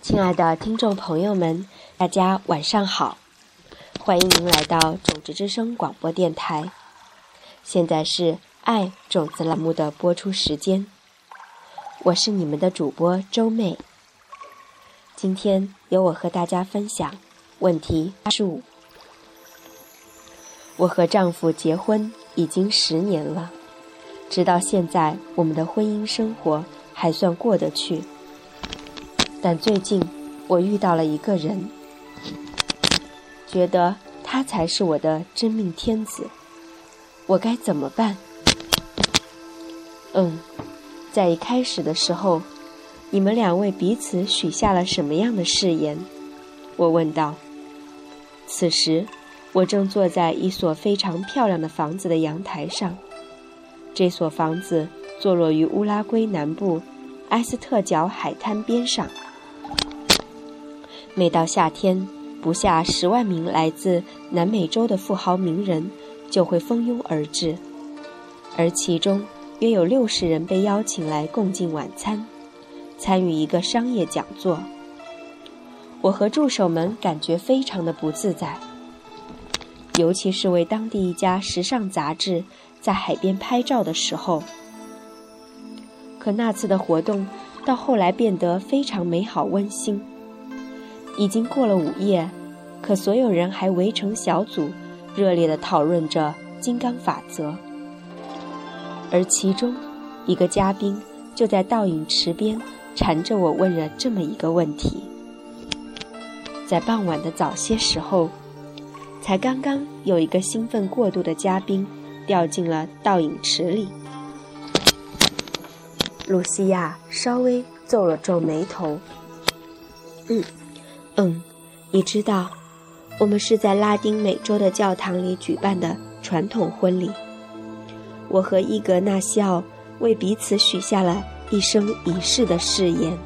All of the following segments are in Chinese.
亲爱的听众朋友们，大家晚上好，欢迎您来到种子之声广播电台。现在是爱种子栏目的播出时间，我是你们的主播周妹。今天由我和大家分享问题八十五。我和丈夫结婚已经十年了，直到现在，我们的婚姻生活还算过得去。但最近，我遇到了一个人，觉得他才是我的真命天子，我该怎么办？嗯，在一开始的时候，你们两位彼此许下了什么样的誓言？我问道。此时。我正坐在一所非常漂亮的房子的阳台上。这所房子坐落于乌拉圭南部埃斯特角海滩边上。每到夏天，不下十万名来自南美洲的富豪名人就会蜂拥而至，而其中约有六十人被邀请来共进晚餐，参与一个商业讲座。我和助手们感觉非常的不自在。尤其是为当地一家时尚杂志在海边拍照的时候，可那次的活动到后来变得非常美好温馨。已经过了午夜，可所有人还围成小组，热烈地讨论着金刚法则。而其中一个嘉宾就在倒影池边缠着我问了这么一个问题：在傍晚的早些时候。才刚刚有一个兴奋过度的嘉宾掉进了倒影池里，露西亚稍微皱了皱眉头。嗯，嗯，你知道，我们是在拉丁美洲的教堂里举办的传统婚礼。我和伊格纳西奥为彼此许下了一生一世的誓言。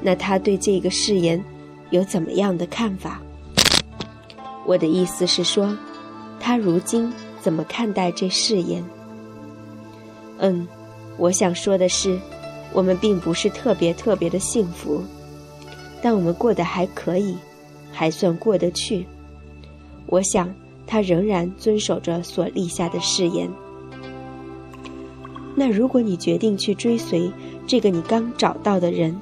那他对这个誓言有怎么样的看法？我的意思是说，他如今怎么看待这誓言？嗯，我想说的是，我们并不是特别特别的幸福，但我们过得还可以，还算过得去。我想他仍然遵守着所立下的誓言。那如果你决定去追随这个你刚找到的人，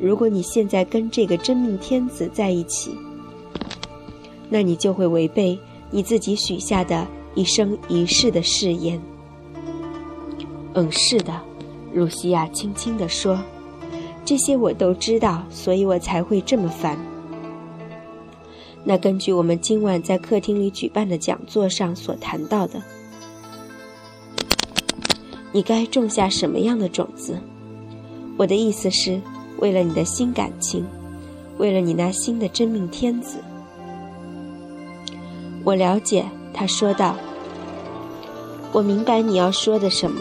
如果你现在跟这个真命天子在一起，那你就会违背你自己许下的一生一世的誓言。嗯，是的，露西亚轻轻地说：“这些我都知道，所以我才会这么烦。”那根据我们今晚在客厅里举办的讲座上所谈到的，你该种下什么样的种子？我的意思是，为了你的新感情，为了你那新的真命天子。我了解，他说道。我明白你要说的什么。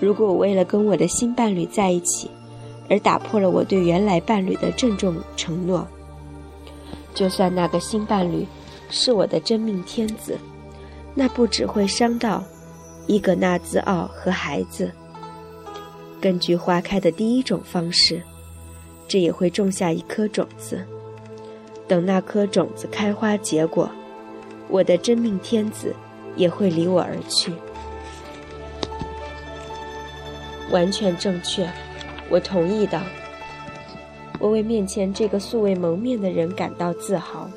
如果我为了跟我的新伴侣在一起，而打破了我对原来伴侣的郑重承诺，就算那个新伴侣是我的真命天子，那不只会伤到伊格纳兹奥和孩子。根据花开的第一种方式，这也会种下一颗种子。等那颗种子开花结果，我的真命天子也会离我而去。完全正确，我同意的。我为面前这个素未谋面的人感到自豪。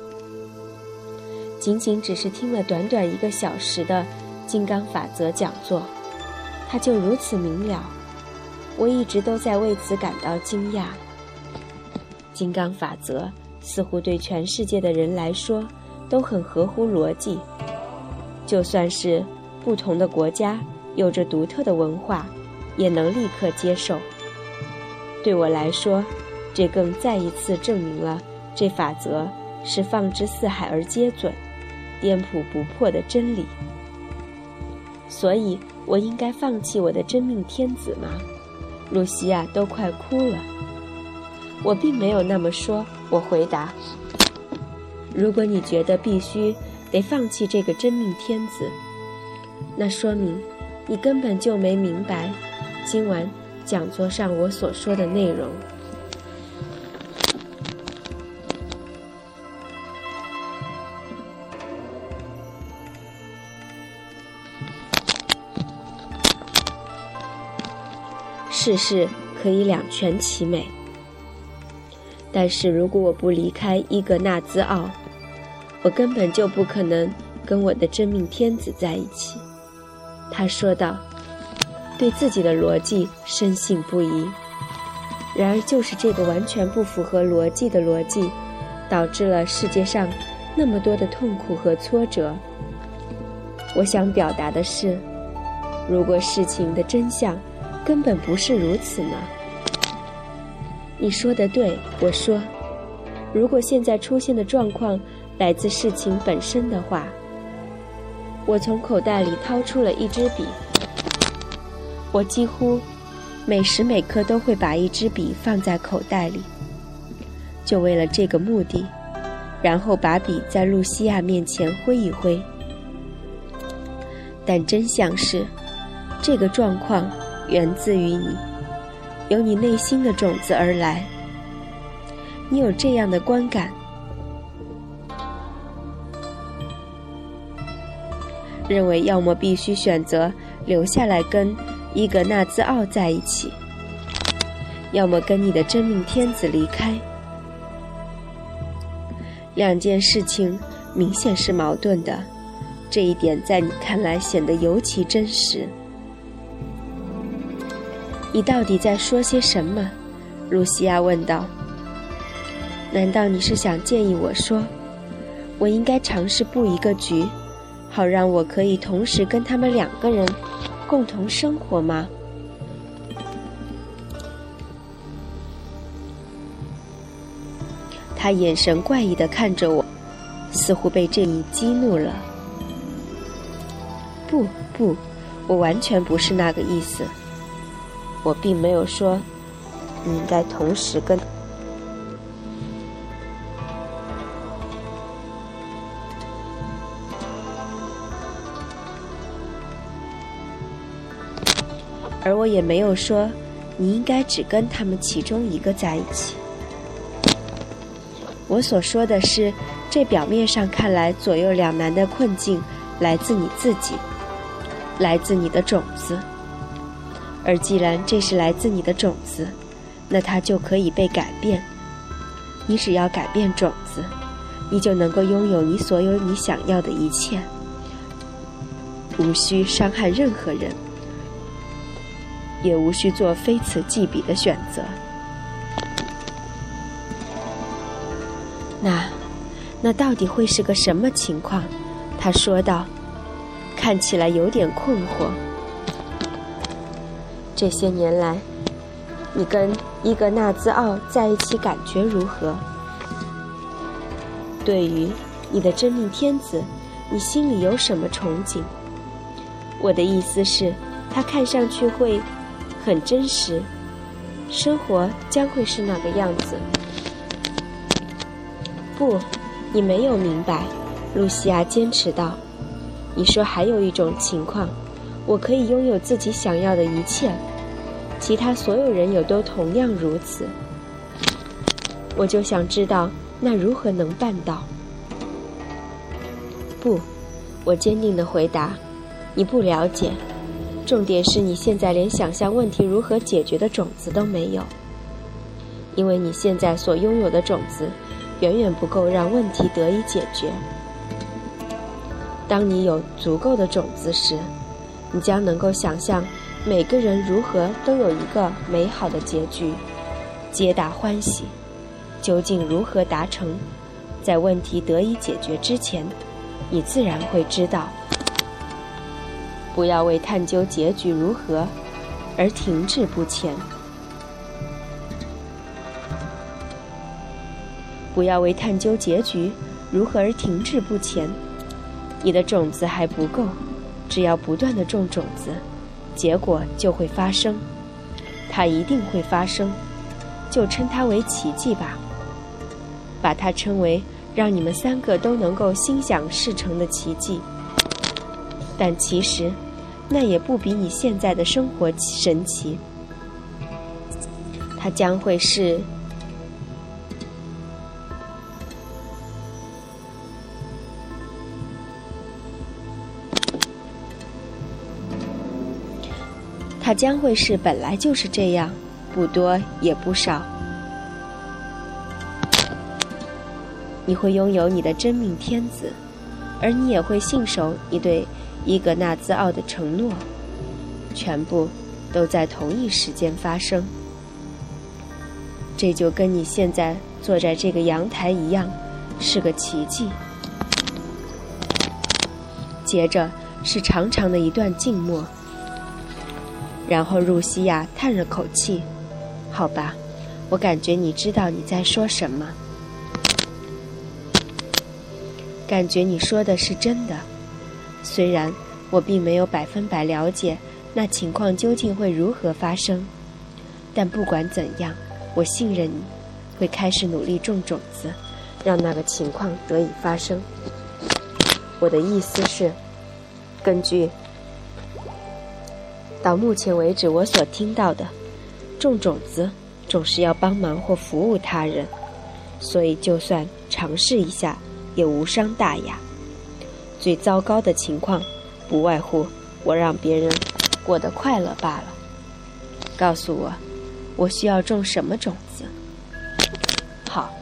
仅仅只是听了短短一个小时的金刚法则讲座，他就如此明了。我一直都在为此感到惊讶。金刚法则。似乎对全世界的人来说都很合乎逻辑，就算是不同的国家有着独特的文化，也能立刻接受。对我来说，这更再一次证明了这法则是放之四海而皆准、颠扑不破的真理。所以，我应该放弃我的真命天子吗？露西亚都快哭了。我并没有那么说。我回答：“如果你觉得必须得放弃这个真命天子，那说明你根本就没明白，今晚讲座上我所说的内容。世事可以两全其美，但是如果我不离开伊格纳兹奥，我根本就不可能跟我的真命天子在一起。他说道，对自己的逻辑深信不疑。然而，就是这个完全不符合逻辑的逻辑，导致了世界上那么多的痛苦和挫折。我想表达的是，如果事情的真相根本不是如此呢？你说的对，我说，如果现在出现的状况来自事情本身的话。我从口袋里掏出了一支笔。我几乎每时每刻都会把一支笔放在口袋里，就为了这个目的，然后把笔在露西亚面前挥一挥。但真相是，这个状况源自于你，由你内心的种子而来。你有这样的观感。认为要么必须选择留下来跟伊格纳兹奥在一起，要么跟你的真命天子离开。两件事情明显是矛盾的，这一点在你看来显得尤其真实。你到底在说些什么？露西亚问道。难道你是想建议我说，我应该尝试布一个局？好让我可以同时跟他们两个人共同生活吗？他眼神怪异的看着我，似乎被这一激怒了。不不，我完全不是那个意思。我并没有说你应该同时跟。而我也没有说，你应该只跟他们其中一个在一起。我所说的是，这表面上看来左右两难的困境，来自你自己，来自你的种子。而既然这是来自你的种子，那它就可以被改变。你只要改变种子，你就能够拥有你所有你想要的一切，无需伤害任何人。也无需做非此即彼的选择。那，那到底会是个什么情况？他说道，看起来有点困惑。这些年来，你跟伊格纳兹奥在一起感觉如何？对于你的真命天子，你心里有什么憧憬？我的意思是，他看上去会。很真实，生活将会是那个样子。不，你没有明白，露西亚坚持道。你说还有一种情况，我可以拥有自己想要的一切，其他所有人也都同样如此。我就想知道，那如何能办到？不，我坚定的回答，你不了解。重点是你现在连想象问题如何解决的种子都没有，因为你现在所拥有的种子，远远不够让问题得以解决。当你有足够的种子时，你将能够想象每个人如何都有一个美好的结局，皆大欢喜。究竟如何达成，在问题得以解决之前，你自然会知道。不要为探究结局如何而停滞不前。不要为探究结局如何而停滞不前。你的种子还不够，只要不断的种种子，结果就会发生。它一定会发生，就称它为奇迹吧。把它称为让你们三个都能够心想事成的奇迹。但其实。那也不比你现在的生活神奇。它将会是。它将会是本来就是这样，不多也不少。你会拥有你的真命天子，而你也会信守你对伊格纳兹奥的承诺，全部都在同一时间发生。这就跟你现在坐在这个阳台一样，是个奇迹。接着是长长的一段静默。然后，露西亚叹了口气：“好吧，我感觉你知道你在说什么，感觉你说的是真的。虽然我并没有百分百了解那情况究竟会如何发生，但不管怎样，我信任你会开始努力种种子，让那个情况得以发生。我的意思是，根据……”到目前为止，我所听到的，种种子总是要帮忙或服务他人，所以就算尝试一下也无伤大雅。最糟糕的情况，不外乎我让别人过得快乐罢了。告诉我，我需要种什么种子？好，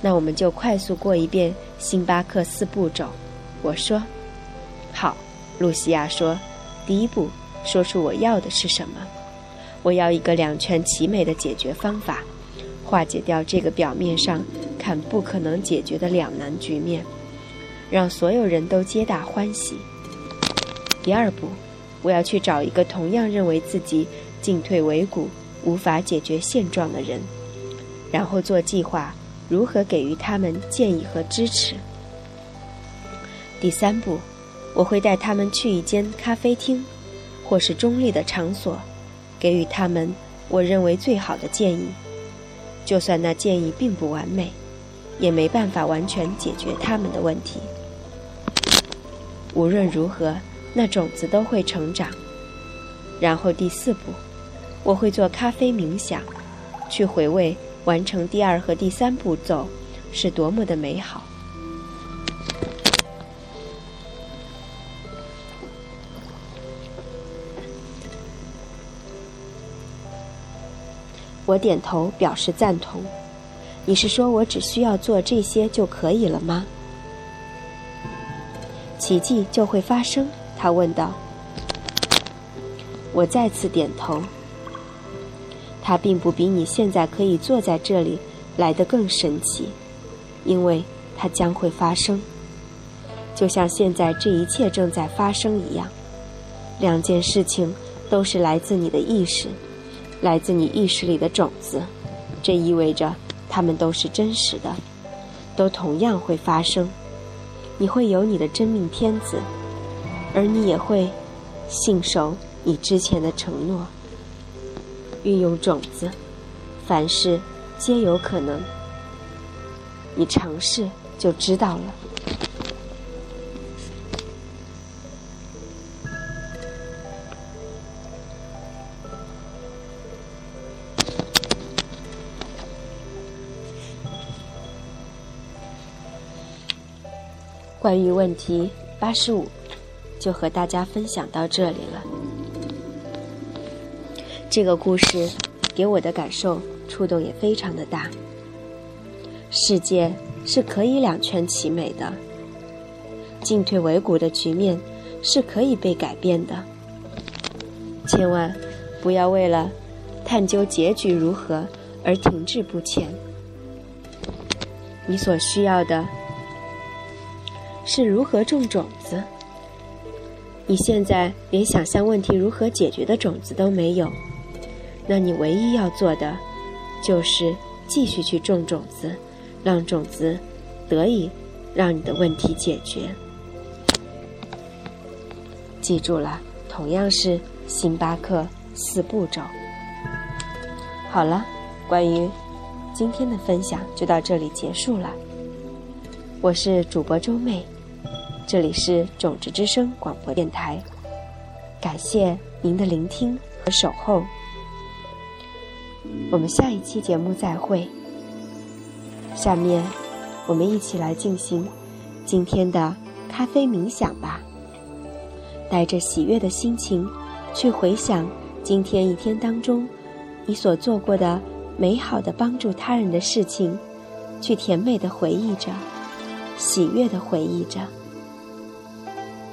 那我们就快速过一遍星巴克四步骤。我说，好。露西亚说，第一步。说出我要的是什么？我要一个两全其美的解决方法，化解掉这个表面上看不可能解决的两难局面，让所有人都皆大欢喜。第二步，我要去找一个同样认为自己进退维谷、无法解决现状的人，然后做计划如何给予他们建议和支持。第三步，我会带他们去一间咖啡厅。或是中立的场所，给予他们我认为最好的建议，就算那建议并不完美，也没办法完全解决他们的问题。无论如何，那种子都会成长。然后第四步，我会做咖啡冥想，去回味完成第二和第三步骤是多么的美好。我点头表示赞同。你是说我只需要做这些就可以了吗？奇迹就会发生？他问道。我再次点头。它并不比你现在可以坐在这里来得更神奇，因为它将会发生，就像现在这一切正在发生一样。两件事情都是来自你的意识。来自你意识里的种子，这意味着它们都是真实的，都同样会发生。你会有你的真命天子，而你也会信守你之前的承诺。运用种子，凡事皆有可能。你尝试就知道了。关于问题八十五，就和大家分享到这里了。这个故事给我的感受触动也非常的大。世界是可以两全其美的，进退维谷的局面是可以被改变的。千万不要为了探究结局如何而停滞不前。你所需要的。是如何种种子？你现在连想象问题如何解决的种子都没有，那你唯一要做的，就是继续去种种子，让种子得以让你的问题解决。记住了，同样是星巴克四步骤。好了，关于今天的分享就到这里结束了。我是主播周妹。这里是种子之声广播电台，感谢您的聆听和守候。我们下一期节目再会。下面，我们一起来进行今天的咖啡冥想吧。带着喜悦的心情，去回想今天一天当中你所做过的美好的帮助他人的事情，去甜美的回忆着，喜悦的回忆着。